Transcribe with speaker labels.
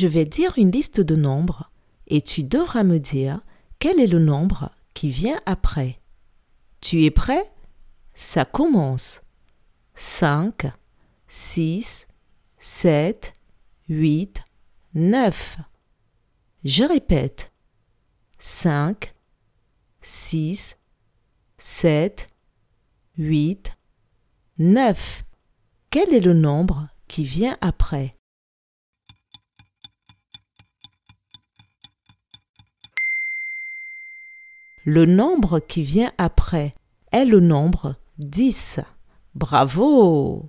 Speaker 1: Je vais dire une liste de nombres et tu devras me dire quel est le nombre qui vient après. Tu es prêt? Ça commence. 5, 6, 7, 8, 9. Je répète. 5, 6, 7, 8, 9. Quel est le nombre qui vient après? Le nombre qui vient après est le nombre 10. Bravo